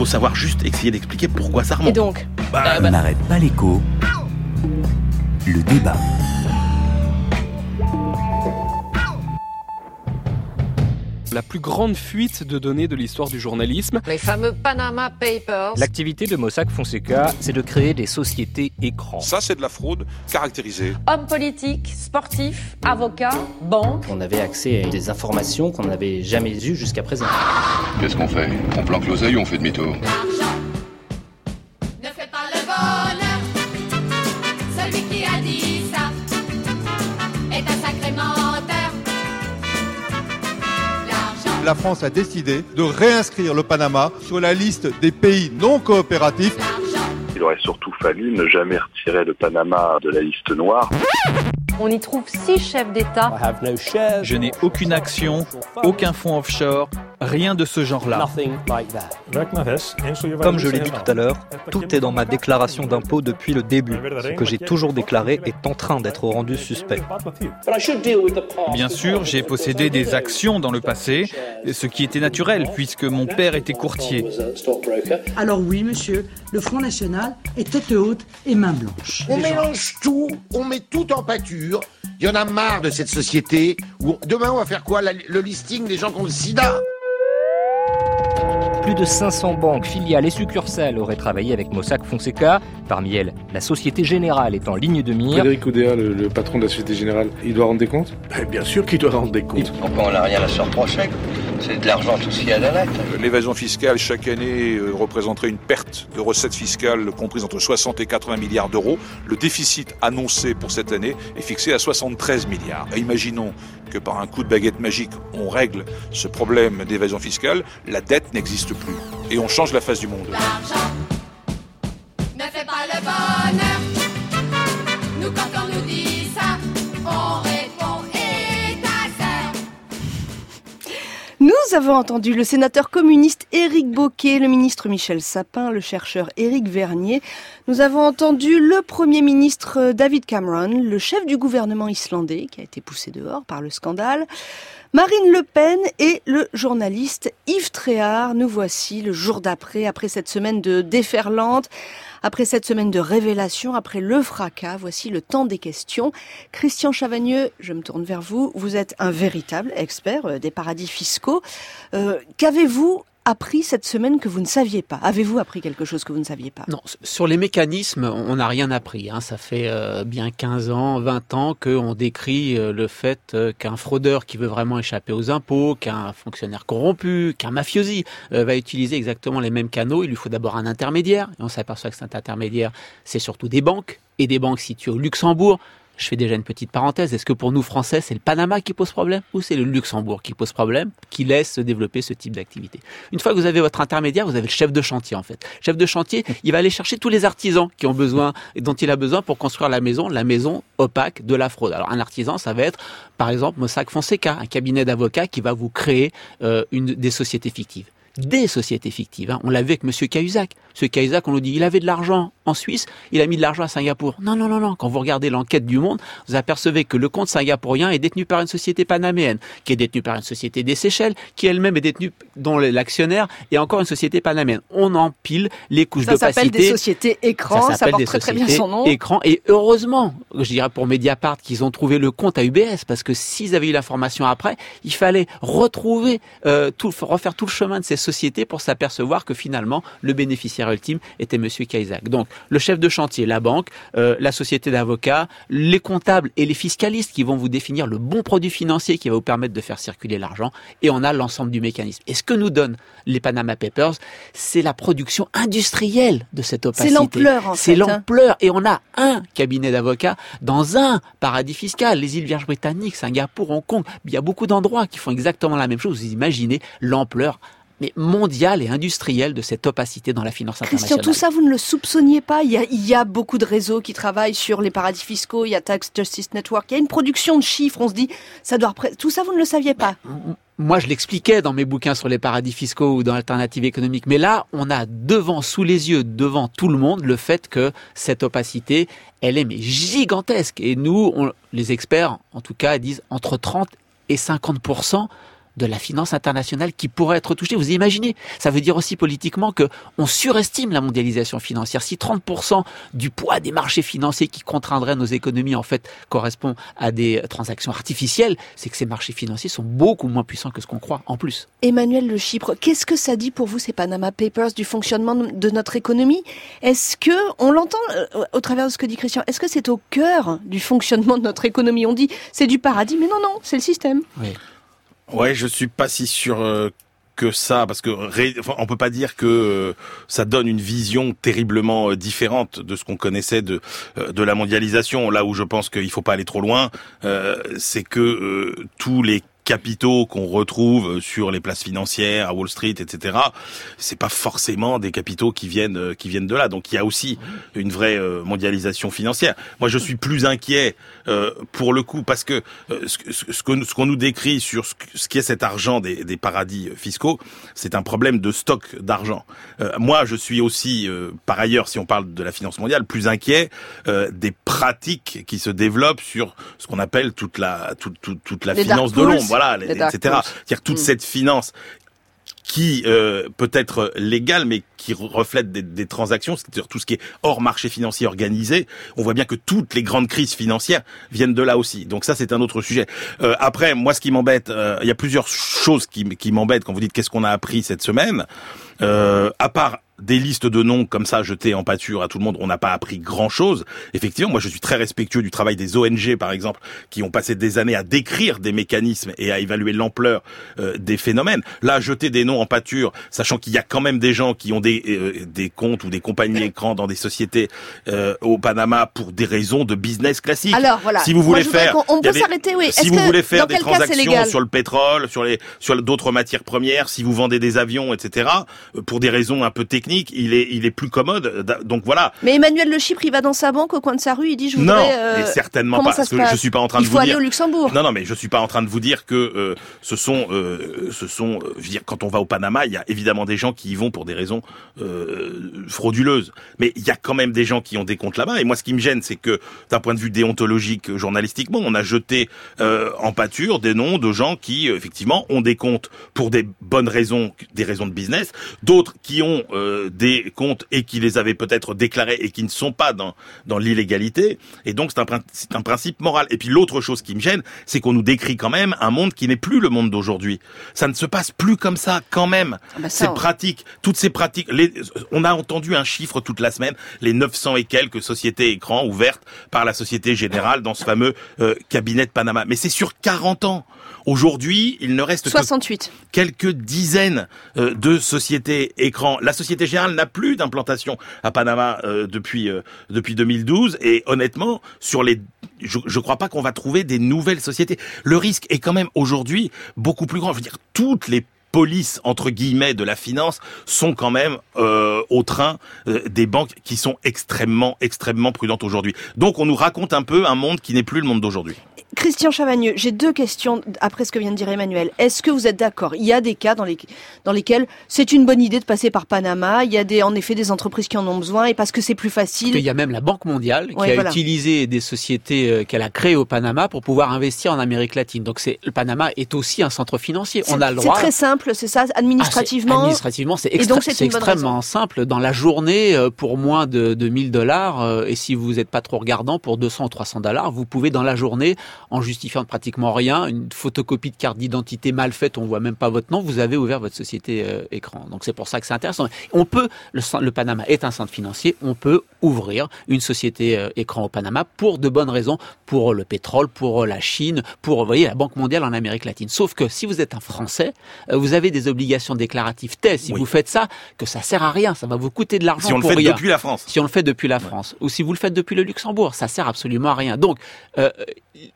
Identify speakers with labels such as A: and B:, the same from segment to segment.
A: faut savoir juste essayer d'expliquer pourquoi ça remonte.
B: Et donc
A: Bah,
C: On n'arrête pas l'écho. Le débat.
D: La plus grande fuite de données de l'histoire du journalisme.
E: Les fameux Panama Papers.
F: L'activité de Mossack Fonseca, c'est de créer des sociétés écrans.
G: Ça, c'est de la fraude caractérisée.
E: Hommes politiques, sportifs, avocats, banques.
F: On avait accès à des informations qu'on n'avait jamais eues jusqu'à présent.
H: Qu'est-ce qu'on fait? On planque l'oseille ou on fait demi-tour?
I: Ne fais pas le bonheur. Celui qui a dit
J: La France a décidé de réinscrire le Panama sur la liste des pays non coopératifs.
K: Il aurait surtout fallu ne jamais retirer le Panama de la liste noire.
E: On y trouve six chefs d'État.
L: Je n'ai aucune action, aucun fonds offshore, rien de ce genre-là.
M: Comme je l'ai dit tout à l'heure, tout est dans ma déclaration d'impôt depuis le début. Ce que j'ai toujours déclaré est en train d'être rendu suspect.
L: Bien sûr, j'ai possédé des actions dans le passé, ce qui était naturel puisque mon père était courtier.
N: Alors oui, monsieur, le Front National est tête haute et main blanche.
O: On mélange tout, on met tout en pâture. Il y en a marre de cette société où demain on va faire quoi? La- Le listing des gens qui ont le sida
F: Plus de 500 banques, filiales et succursales auraient travaillé avec Mossack Fonseca. Parmi elles, la Société Générale est en ligne de mire.
P: Frédéric Oudéa, le, le patron de la Société Générale, il doit rendre des comptes?
Q: Bien sûr qu'il doit rendre des comptes.
R: Pourquoi on n'a rien à se reprocher? C'est de l'argent tout ce qu'il y a dans la
G: L'évasion fiscale, chaque année, euh, représenterait une perte de recettes fiscales comprise entre 60 et 80 milliards d'euros. Le déficit annoncé pour cette année est fixé à 73 milliards. Et imaginons que par un coup de baguette magique, on règle ce problème d'évasion fiscale, la dette n'existe Et on change la face du monde.
I: Nous
B: avons entendu le sénateur communiste Éric Boquet, le ministre Michel Sapin, le chercheur Éric Vernier. Nous avons entendu le Premier ministre euh, David Cameron, le chef du gouvernement islandais qui a été poussé dehors par le scandale. Marine Le Pen et le journaliste Yves Tréhard. Nous voici le jour d'après, après cette semaine de déferlante, après cette semaine de révélation, après le fracas. Voici le temps des questions. Christian Chavagneux, je me tourne vers vous. Vous êtes un véritable expert euh, des paradis fiscaux. Euh, Qu'avez-vous appris cette semaine que vous ne saviez pas Avez-vous appris quelque chose que vous ne saviez pas?
S: Non, sur les mécanismes, on n'a rien appris. Hein. Ça fait euh, bien 15 ans, 20 ans qu'on décrit euh, le fait euh, qu'un fraudeur qui veut vraiment échapper aux impôts, qu'un fonctionnaire corrompu, qu'un mafiosi va utiliser exactement les mêmes canaux. Il lui faut d'abord un intermédiaire. Et on s'aperçoit que cet intermédiaire, c'est surtout des banques et des banques situées au Luxembourg. Je fais déjà une petite parenthèse. Est-ce que pour nous Français, c'est le Panama qui pose problème ou c'est le Luxembourg qui pose problème, qui laisse se développer ce type d'activité? Une fois que vous avez votre intermédiaire, vous avez le chef de chantier en fait. Chef de chantier, il va aller chercher tous les artisans qui ont besoin et dont il a besoin pour construire la maison, la maison opaque de la fraude. Alors un artisan, ça va être par exemple Mossack Fonseca, un cabinet d'avocats qui va vous créer euh, une des sociétés fictives des sociétés fictives. Hein. On l'a vu avec Monsieur Cahuzac. Monsieur Cahuzac, on nous dit, il avait de l'argent en Suisse, il a mis de l'argent à Singapour. Non, non, non, non. Quand vous regardez l'enquête du Monde, vous apercevez que le compte singapourien est détenu par une société panaméenne, qui est détenue par une société des Seychelles, qui elle-même est détenue, dont l'actionnaire est encore une société panaméenne. On empile les couches
B: ça
S: d'opacité.
B: Ça s'appelle des sociétés écrans, ça, ça porte très, très bien son nom.
S: Écran. Et heureusement, je dirais pour Mediapart, qu'ils ont trouvé le compte à UBS, parce que s'ils avaient eu l'information après, il fallait retrouver, euh, tout, refaire tout le chemin de ces sociétés pour s'apercevoir que finalement, le bénéficiaire ultime était Monsieur Kaisak. Donc, le chef de chantier, la banque, euh, la société d'avocats, les comptables et les fiscalistes qui vont vous définir le bon produit financier qui va vous permettre de faire circuler l'argent. Et on a l'ensemble du mécanisme. Et ce que nous donnent les Panama Papers, c'est la production industrielle de cette opacité.
B: C'est l'ampleur, en
S: C'est
B: fait, hein.
S: l'ampleur. Et on a un cabinet d'avocats dans un paradis fiscal. Les îles Vierges britanniques, Singapour, Hong Kong. Il y a beaucoup d'endroits qui font exactement la même chose. Vous imaginez l'ampleur mais mondiale et industrielle de cette opacité dans la finance
B: Christian,
S: internationale.
B: tout ça, vous ne le soupçonniez pas? Il y, a, il y, a, beaucoup de réseaux qui travaillent sur les paradis fiscaux, il y a Tax Justice Network, il y a une production de chiffres, on se dit, ça doit... Tout ça, vous ne le saviez pas?
S: Moi, je l'expliquais dans mes bouquins sur les paradis fiscaux ou dans l'alternative économique. Mais là, on a devant, sous les yeux, devant tout le monde, le fait que cette opacité, elle est mais gigantesque. Et nous, on, les experts, en tout cas, disent entre 30 et 50 de la finance internationale qui pourrait être touchée. Vous imaginez Ça veut dire aussi politiquement que on surestime la mondialisation financière. Si 30% du poids des marchés financiers qui contraindraient nos économies en fait correspond à des transactions artificielles, c'est que ces marchés financiers sont beaucoup moins puissants que ce qu'on croit en plus.
B: Emmanuel Le Chypre, qu'est-ce que ça dit pour vous ces Panama Papers du fonctionnement de notre économie? Est-ce que on l'entend euh, au travers de ce que dit Christian Est-ce que c'est au cœur du fonctionnement de notre économie? On dit c'est du paradis, mais non non, c'est le système.
S: Oui.
A: Ouais, je suis pas si sûr euh, que ça, parce que on peut pas dire que euh, ça donne une vision terriblement euh, différente de ce qu'on connaissait de de la mondialisation. Là où je pense qu'il faut pas aller trop loin, c'est que tous les capitaux qu'on retrouve sur les places financières à Wall Street, etc. C'est pas forcément des capitaux qui viennent euh, qui viennent de là. Donc il y a aussi une vraie euh, mondialisation financière. Moi, je suis plus inquiet euh, pour le coup parce que ce, ce qu'on ce qu'on nous décrit sur ce, ce qui est cet argent des, des paradis fiscaux, c'est un problème de stock d'argent. moi, je suis aussi par ailleurs, si on parle de la finance mondiale, plus inquiet des pratiques qui se développent sur ce qu'on appelle toute la toute toute, toute la finance de l'ombre voilà, etc. C'est-à-dire toute mm. cette finance qui euh, peut être légale, mais qui reflète des, des transactions, c'est-à-dire tout ce qui est hors marché financier organisé. On voit bien que toutes les grandes crises financières viennent de là aussi. Donc ça, c'est un autre sujet. Euh, après, moi, ce qui m'embête, euh, il y a plusieurs choses qui, qui m'embêtent quand vous dites qu'est-ce qu'on a appris cette semaine. Euh, à part des listes de noms comme ça jetées en pâture à tout le monde, on n'a pas appris grand-chose. Effectivement, moi je suis très respectueux du travail des ONG par exemple, qui ont passé des années à décrire des mécanismes et à évaluer l'ampleur euh, des phénomènes. Là, jeter des noms en pâture, sachant qu'il y a quand même des gens qui ont des, euh, des comptes ou des compagnies écrans dans des sociétés euh, au Panama pour des raisons de business classiques.
B: Alors voilà,
A: si vous voulez faire,
B: on, peut s'arrêter, oui.
A: Si vous voulez faire des transactions sur le pétrole, sur les sur d'autres matières premières, si vous vendez des avions, etc., pour des raisons un peu techniques il est, il est plus commode. Donc voilà.
B: Mais Emmanuel Le Chypre, il va dans sa banque au coin de sa rue, il dit je voudrais.
A: Non, euh, certainement pas. parce que je suis pas en train
B: de
A: vous dire.
B: Il faut aller au Luxembourg.
A: Non, non, mais je suis pas en train de vous dire que euh, ce sont, euh, ce sont, je veux dire, quand on va au Panama, il y a évidemment des gens qui y vont pour des raisons frauduleuses. Mais il y a quand même des gens qui ont des comptes là-bas. Et moi, ce qui me gêne, c'est que d'un point de vue déontologique, journalistiquement, on a jeté en pâture des noms de gens qui, effectivement, ont des comptes pour des bonnes raisons, des raisons de business, d'autres qui ont des comptes et qui les avaient peut-être déclarés et qui ne sont pas dans, dans l'illégalité. Et donc, c'est un, c'est un principe moral. Et puis, l'autre chose qui me gêne, c'est qu'on nous décrit quand même un monde qui n'est plus le monde d'aujourd'hui. Ça ne se passe plus comme ça, quand même. Ah bah ces pratiques, toutes ces pratiques, les, on a entendu un chiffre toute la semaine, les 900 et quelques sociétés écrans ouvertes par la Société Générale dans ce fameux euh, cabinet de Panama. Mais c'est sur 40 ans. Aujourd'hui, il ne reste
B: 68.
A: que quelques dizaines euh, de sociétés écrans. La Société Générale n'a plus d'implantation à Panama euh, depuis euh, depuis 2012 et honnêtement, sur les je ne crois pas qu'on va trouver des nouvelles sociétés. Le risque est quand même aujourd'hui beaucoup plus grand. Je veux dire, toutes les polices entre guillemets de la finance sont quand même au train des banques qui sont extrêmement extrêmement prudentes aujourd'hui. Donc on nous raconte un peu un monde qui n'est plus le monde d'aujourd'hui.
B: Christian Chavagneux, j'ai deux questions après ce que vient de dire Emmanuel. Est-ce que vous êtes d'accord? Il y a des cas dans, les, dans lesquels c'est une bonne idée de passer par Panama. Il y a des, en effet des entreprises qui en ont besoin et parce que c'est plus facile.
S: Il y a même la Banque mondiale qui a utilisé des sociétés euh, qu'elle a créées au Panama pour pouvoir investir en Amérique latine. Donc c'est le Panama est aussi un centre financier. On a le droit.
B: C'est très simple, c'est ça, administrativement.
S: Ah, administrativement, c'est extrêmement simple. Dans la journée, euh, pour moins de, de 1000 dollars, euh, et si vous n'êtes pas trop regardant, pour 200 ou 300 dollars, vous pouvez dans la journée en justifiant pratiquement rien, une photocopie de carte d'identité mal faite, on voit même pas votre nom, vous avez ouvert votre société euh, écran. Donc c'est pour ça que c'est intéressant. On peut, le, le, Panama est un centre financier, on peut ouvrir une société euh, écran au Panama pour de bonnes raisons, pour le pétrole, pour la Chine, pour vous voyez la Banque mondiale en Amérique latine. Sauf que si vous êtes un Français, euh, vous avez des obligations déclaratives telles si vous faites ça que ça sert à rien, ça va vous coûter de l'argent
A: si on
S: le
A: fait depuis la France.
S: Si on le fait depuis la France ou si vous le faites depuis le Luxembourg, ça sert absolument à rien. Donc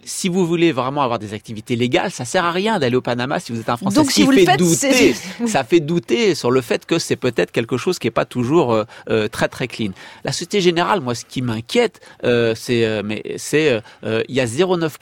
S: si vous voulez vraiment avoir des activités légales, ça sert à rien d'aller au Panama si vous êtes un Français.
B: Donc, si vous
S: fait
B: le faites,
S: douter, ça fait douter sur le fait que c'est peut-être quelque chose qui est pas toujours euh, euh, très très clean. La Société Générale, moi, ce qui m'inquiète, euh, c'est mais c'est il y a 0,9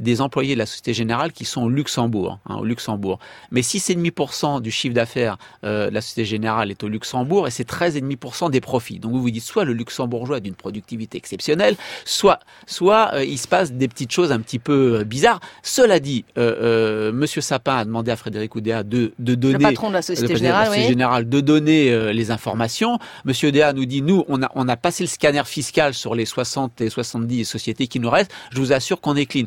S: des employés de la Société Générale qui sont au Luxembourg. Hein, au Luxembourg. Mais 6,5% du chiffre d'affaires euh, de la Société Générale est au Luxembourg et c'est 13,5% des profits. Donc vous vous dites soit le luxembourgeois a d'une productivité exceptionnelle, soit, soit euh, il se passe des petites choses un petit peu euh, bizarres. Cela dit, Monsieur Sapin a demandé à Frédéric Oudéa de, de donner...
B: Le patron de la Société
S: de la
B: Générale, oui.
S: De donner les informations. Monsieur Oudéa nous dit, nous, on a, on a passé le scanner fiscal sur les 60 et 70 sociétés qui nous restent. Je vous assure qu'on est clean.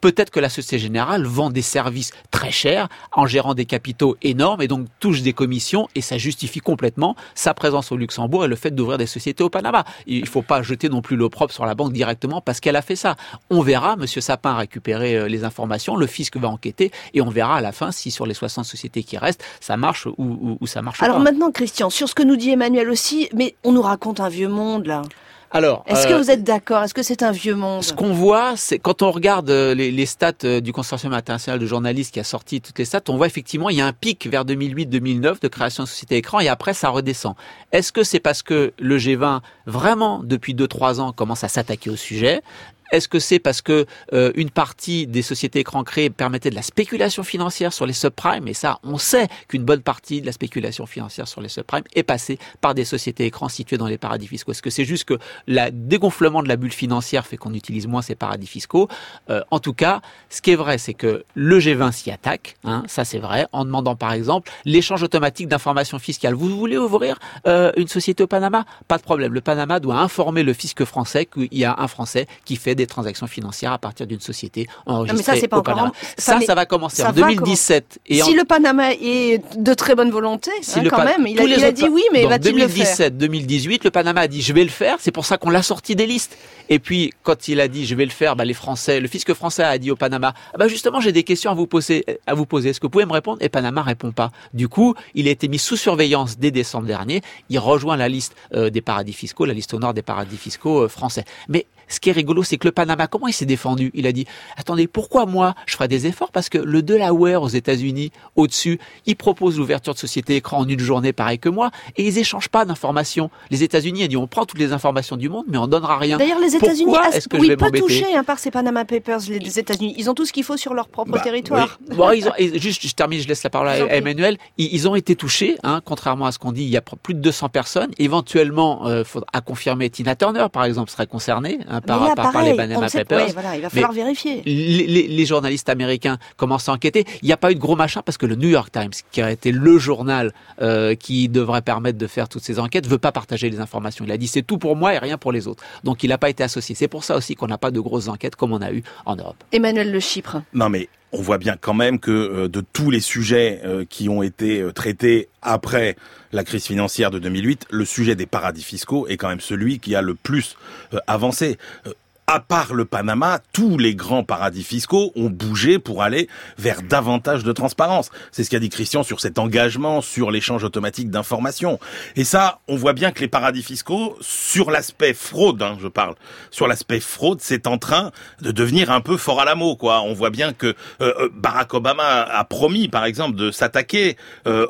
S: Peut-être que la Société Générale vend des services très chers en gérant des capitaux énormes et donc touche des commissions et ça justifie complètement sa présence au Luxembourg et le fait d'ouvrir des sociétés au Panama. Il ne faut pas jeter non plus l'opprobre sur la banque directement parce qu'elle a fait ça. On verra, Monsieur Sapin a récupéré euh, les informations, le fisc va enquêter et on verra à la fin si sur les 60 sociétés qui restent, ça marche ou, ou, ou ça marche
B: Alors
S: pas.
B: maintenant, Christian, sur ce que nous dit Emmanuel aussi, mais on nous raconte un vieux monde là.
S: Alors,
B: Est-ce
S: euh,
B: que vous êtes d'accord? Est-ce que c'est un vieux monde?
S: Ce qu'on voit, c'est quand on regarde euh, les, les stats euh, du Consortium international de journalistes qui a sorti toutes les stats, on voit effectivement il y a un pic vers 2008-2009 de création de sociétés écran et après ça redescend. Est-ce que c'est parce que le G20 vraiment depuis 2-3 ans commence à s'attaquer au sujet? Est-ce que c'est parce que euh, une partie des sociétés écrans créées permettait de la spéculation financière sur les subprimes? Et ça, on sait qu'une bonne partie de la spéculation financière sur les subprimes est passée par des sociétés écrans situées dans les paradis fiscaux. Est-ce que c'est juste que le dégonflement de la bulle financière fait qu'on utilise moins ces paradis fiscaux? Euh, En tout cas, ce qui est vrai, c'est que le G20 s'y attaque. Hein, ça, c'est vrai. En demandant, par exemple, l'échange automatique d'informations fiscales. Vous voulez ouvrir euh, une société au Panama? Pas de problème. Le Panama doit informer le fisc français qu'il y a un Français qui fait des transactions financières à partir d'une société enregistrée
B: ça, c'est pas
S: au Panama. Ça,
B: ça,
S: ça, va commencer
B: ça
S: en
B: va
S: 2017. Et
B: si
S: en-
B: le Panama est de très bonne volonté,
S: si
B: hein,
S: le
B: quand même, il a, il a dit oui, mais va-t-il le faire
S: 2017-2018, le Panama a dit je vais le faire. C'est pour ça qu'on l'a sorti des listes. Et puis quand il a dit je vais le faire, bah, les Français, le fisc français a dit au Panama, ah bah justement j'ai des questions à vous poser. À vous poser. Est-ce que vous pouvez me répondre? Et Panama répond pas. Du coup, il a été mis sous surveillance dès décembre dernier. Il rejoint la liste euh, des paradis fiscaux, la liste au nord des paradis fiscaux euh, français. Mais ce qui est rigolo, c'est que le Panama, comment il s'est défendu? Il a dit attendez, pourquoi moi je ferai des efforts? Parce que le Delaware aux États-Unis, au-dessus, il propose l'ouverture de sociétés écran en une journée, pareil que moi, et ils échangent pas d'informations. Les États-Unis, ils disent on prend toutes les informations du monde, mais on donnera rien.
B: D'ailleurs, les États-Unis,
S: est-ce que
B: oui,
S: je vais
B: pas
S: m'embêter?
B: touchés hein, par ces Panama Papers, les, États-Unis. Ils ont tout ce qu'il faut sur leur propre
S: Bah,
B: territoire.
S: oui. Bon, ils ont, et juste, je termine, je laisse la parole à. Emmanuel. Ils, ils ont été touchés, hein, contrairement à ce qu'on dit. Il y a plus de 200 personnes. Éventuellement, euh, faudra, à confirmer, Tina Turner, par exemple, serait concernée hein, par,
B: là,
S: par, les
B: ne sait-
S: Papers.
B: ouais, voilà, il va
S: Mais
B: falloir vérifier.
S: Les, les- les journalistes américains commencent à enquêter. Il n'y a pas eu de gros machin parce que le New York Times, qui a été le journal euh, qui devrait permettre de faire toutes ces enquêtes, veut pas partager les informations. Il a dit c'est tout pour moi et rien pour les autres. Donc il n'a pas été associé. C'est pour ça aussi qu'on n'a pas de grosses enquêtes comme on a eu en Europe.
B: Emmanuel Le Chypre.
A: Non mais on voit bien quand même que euh, de tous les sujets euh, qui ont été euh, traités après la crise financière de 2008, le sujet des paradis fiscaux est quand même celui qui a le plus avancé. Euh, à part le Panama, tous les grands paradis fiscaux ont bougé pour aller vers davantage de transparence. C'est ce qu'a dit Christian sur cet engagement sur l'échange automatique d'informations. Et ça, on voit bien que les paradis fiscaux, sur l'aspect fraude, hein, je parle, sur l'aspect fraude, c'est en train de devenir un peu fort à la mot, quoi. On voit bien que euh, euh, Barack Obama a promis, par exemple, de s'attaquer euh,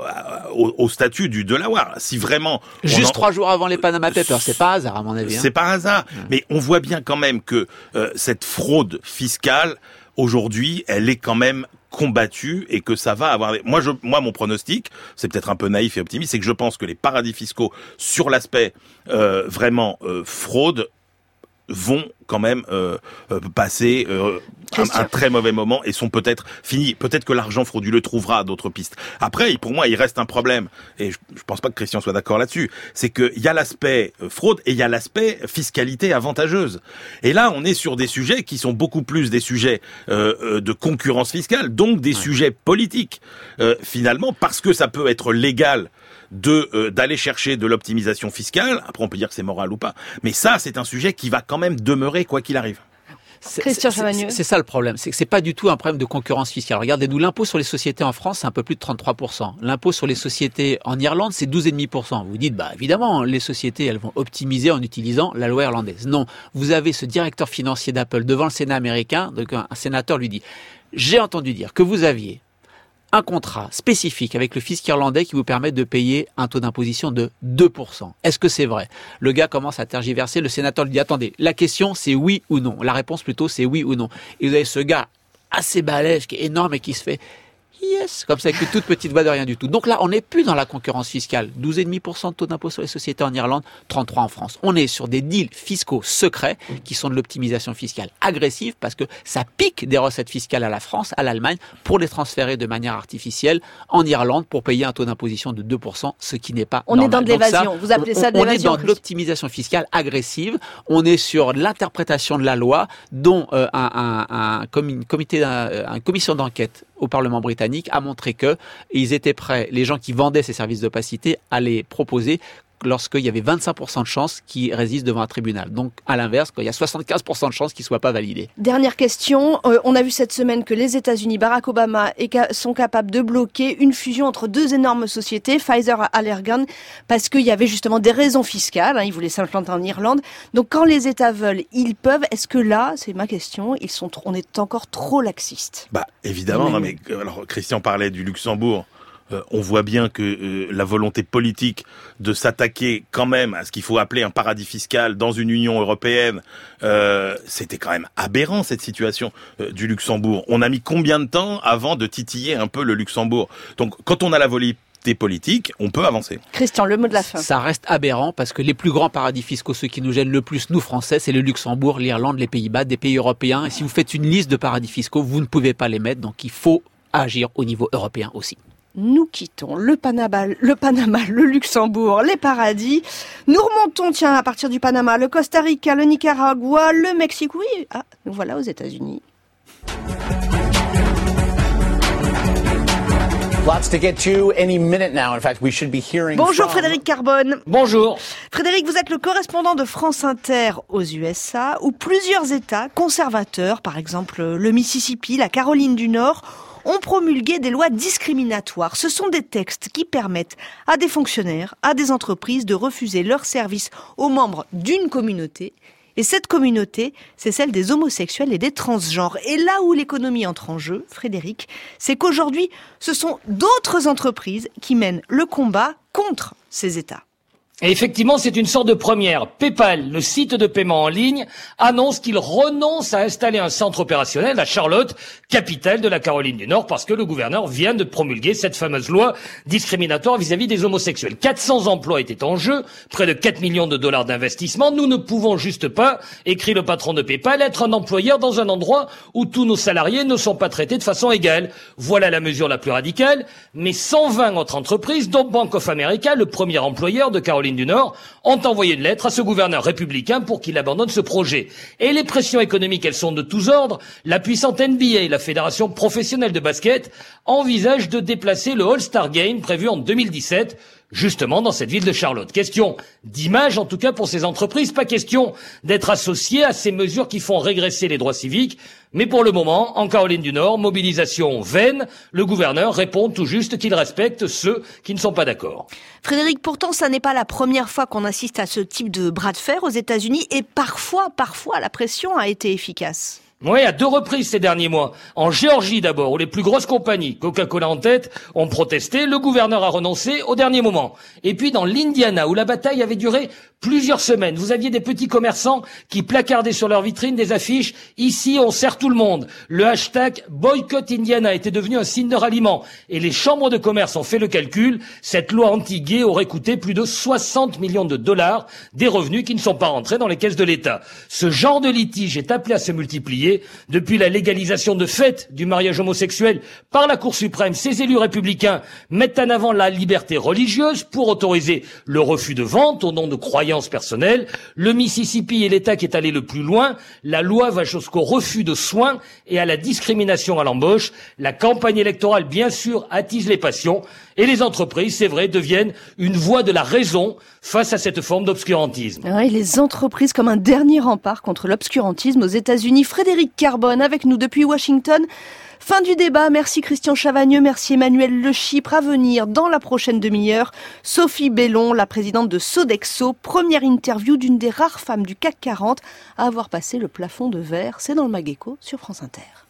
A: au, au statut du Delaware. Si vraiment
S: Juste
A: en-
S: trois jours avant les Panama Papers, c'est pas hasard à mon avis. hein.
A: c'est par hasard. Mais on voit bien quand même que euh, cette fraude fiscale, aujourd'hui, elle est quand même combattue et que ça va avoir moi je moi mon pronostic c'est peut-être un peu naïf et optimiste c'est que je pense que les paradis fiscaux sur l'aspect euh, vraiment euh, fraude vont quand même euh, euh, passer euh, un, un très mauvais moment et sont peut-être finis. Peut-être que l'argent frauduleux trouvera d'autres pistes. Après, pour moi, il reste un problème et je, je pense pas que Christian soit d'accord là-dessus. C'est qu'il y a l'aspect fraude et il y a l'aspect fiscalité avantageuse. Et là, on est sur des sujets qui sont beaucoup plus des sujets euh, euh, de concurrence fiscale, donc des sujets politiques euh, finalement, parce que ça peut être légal de euh, d'aller chercher de l'optimisation fiscale. Après, on peut dire que c'est moral ou pas, mais ça, c'est un sujet qui va quand même demeurer quoi qu'il arrive.
S: C'est-
B: Christian
S: c'est-
B: Chavagneux.
S: C'est c'est ça le problème, c'est que c'est pas du tout un problème de concurrence fiscale. Regardez-nous, l'impôt sur les sociétés en France, c'est un peu plus de 33%. L'impôt sur les sociétés en Irlande, c'est 12,5%. Vous dites, bah évidemment, les sociétés, elles vont optimiser en utilisant la loi irlandaise. Non, vous avez ce directeur financier d'Apple devant le Sénat américain, donc un, un sénateur lui dit, j'ai entendu dire que vous aviez un contrat spécifique avec le fisc irlandais qui vous permet de payer un taux d'imposition de 2%. Est-ce que c'est vrai? Le gars commence à tergiverser, le sénateur lui dit attendez, la question c'est oui ou non. La réponse plutôt c'est oui ou non. Et vous avez ce gars assez balèze, qui est énorme et qui se fait Yes, comme ça avec une toute petite voix de rien du tout. Donc là, on n'est plus dans la concurrence fiscale. 12,5% de taux d'impôt sur les sociétés en Irlande, 33% en France. On est sur des deals fiscaux secrets qui sont de l'optimisation fiscale agressive parce que ça pique des recettes fiscales à la France, à l'Allemagne, pour les transférer de manière artificielle en Irlande pour payer un taux d'imposition de 2%, ce qui n'est pas
B: On
S: normal.
B: est dans de l'évasion. Vous appelez ça de
S: on- On est
B: l'évasion,
S: dans de l'optimisation fiscale agressive. On est sur l'interprétation de la loi dont euh, un, un, un comi- comité, euh, un commission d'enquête au Parlement britannique a montré que ils étaient prêts, les gens qui vendaient ces services d'opacité, à les proposer lorsqu'il y avait 25% de chances qu'ils résistent devant un tribunal. Donc, à l'inverse, quand il y a 75% de chances qu'ils ne soient pas validés.
B: Dernière question. Euh, on a vu cette semaine que les États-Unis, Barack Obama, sont capables de bloquer une fusion entre deux énormes sociétés, Pfizer et Allergan, parce qu'il y avait justement des raisons fiscales. hein, ils voulaient s'implanter en Irlande. Donc, quand les États veulent, ils peuvent. Est-ce que là, c'est ma question, ils sont, on est encore trop laxiste
A: Bah évidemment, non mais euh, alors Christian parlait du Luxembourg. Euh, on voit bien que euh, la volonté politique de s'attaquer quand même à ce qu'il faut appeler un paradis fiscal dans une Union européenne, euh, c'était quand même aberrant cette situation euh, du Luxembourg. On a mis combien de temps avant de titiller un peu le Luxembourg? Donc quand on a la volonté politique, on peut avancer.
B: Christian, le mot de la fin.
S: Ça reste aberrant parce que les plus grands paradis fiscaux, ceux qui nous gênent le plus, nous Français, c'est le Luxembourg, l'Irlande, les Pays-Bas, des pays européens. Et si vous faites une liste de paradis fiscaux, vous ne pouvez pas les mettre. Donc il faut agir au niveau européen aussi.
B: Nous quittons le Panama, le Panama, le Luxembourg, les paradis. Nous remontons, tiens, à partir du Panama, le Costa Rica, le Nicaragua, le Mexique. Oui, ah, nous voilà aux États-Unis.
T: Lots to get to any minute now. In fact, we should be hearing.
B: Bonjour
T: from-
B: Frédéric Carbone.
T: Bonjour.
B: Frédéric, vous êtes le correspondant de France Inter aux USA, où plusieurs États conservateurs, par exemple le Mississippi, la Caroline du Nord, ont promulgué des lois discriminatoires. Ce sont des textes qui permettent à des fonctionnaires, à des entreprises de refuser leurs services aux membres d'une communauté. Et cette communauté, c'est celle des homosexuels et des transgenres. Et là où l'économie entre en jeu, Frédéric, c'est qu'aujourd'hui, ce sont d'autres entreprises qui mènent le combat contre ces États.
U: Et effectivement, c'est une sorte de première. PayPal, le site de paiement en ligne, annonce qu'il renonce à installer un centre opérationnel à Charlotte, capitale de la Caroline du Nord, parce que le gouverneur vient de promulguer cette fameuse loi discriminatoire vis-à-vis des homosexuels. 400 emplois étaient en jeu, près de 4 millions de dollars d'investissement. Nous ne pouvons juste pas, écrit le patron de PayPal, être un employeur dans un endroit où tous nos salariés ne sont pas traités de façon égale. Voilà la mesure la plus radicale. Mais 120 autres entreprises, dont Bank of America, le premier employeur de Caroline du Nord, ont envoyé une lettre à ce gouverneur républicain pour qu'il abandonne ce projet. Et les pressions économiques, elles sont de tous ordres. La puissante NBA, la fédération professionnelle de basket, envisage de déplacer le All-Star Game prévu en 2017 justement dans cette ville de Charlotte. Question d'image, en tout cas pour ces entreprises, pas question d'être associé à ces mesures qui font régresser les droits civiques, mais pour le moment, en Caroline du Nord, mobilisation vaine, le gouverneur répond tout juste qu'il respecte ceux qui ne sont pas d'accord.
B: Frédéric, pourtant, ça n'est pas la première fois qu'on assiste à ce type de bras de fer aux États-Unis et parfois, parfois, la pression a été efficace.
U: Oui, à deux reprises ces derniers mois. En Géorgie d'abord, où les plus grosses compagnies, Coca-Cola en tête, ont protesté, le gouverneur a renoncé au dernier moment. Et puis dans l'Indiana, où la bataille avait duré plusieurs semaines, vous aviez des petits commerçants qui placardaient sur leur vitrine des affiches « Ici, on sert tout le monde ». Le hashtag « Boycott Indiana » était devenu un signe de ralliement. Et les chambres de commerce ont fait le calcul, cette loi anti-gay aurait coûté plus de 60 millions de dollars, des revenus qui ne sont pas rentrés dans les caisses de l'État. Ce genre de litige est appelé à se multiplier depuis la légalisation de fait du mariage homosexuel par la Cour suprême, ces élus républicains mettent en avant la liberté religieuse pour autoriser le refus de vente au nom de croyances personnelles. Le Mississippi est l'État qui est allé le plus loin. La loi va jusqu'au refus de soins et à la discrimination à l'embauche. La campagne électorale, bien sûr, attise les passions. Et les entreprises, c'est vrai, deviennent une voie de la raison face à cette forme d'obscurantisme.
B: Ah Oui, les entreprises comme un dernier rempart contre l'obscurantisme aux États-Unis. Frédéric Carbone avec nous depuis Washington. Fin du débat. Merci Christian Chavagneux, merci Emmanuel Le Chypre. À venir dans la prochaine demi-heure, Sophie Bellon, la présidente de Sodexo. Première interview d'une des rares femmes du CAC 40 à avoir passé le plafond de verre. C'est dans le Mageco sur France Inter.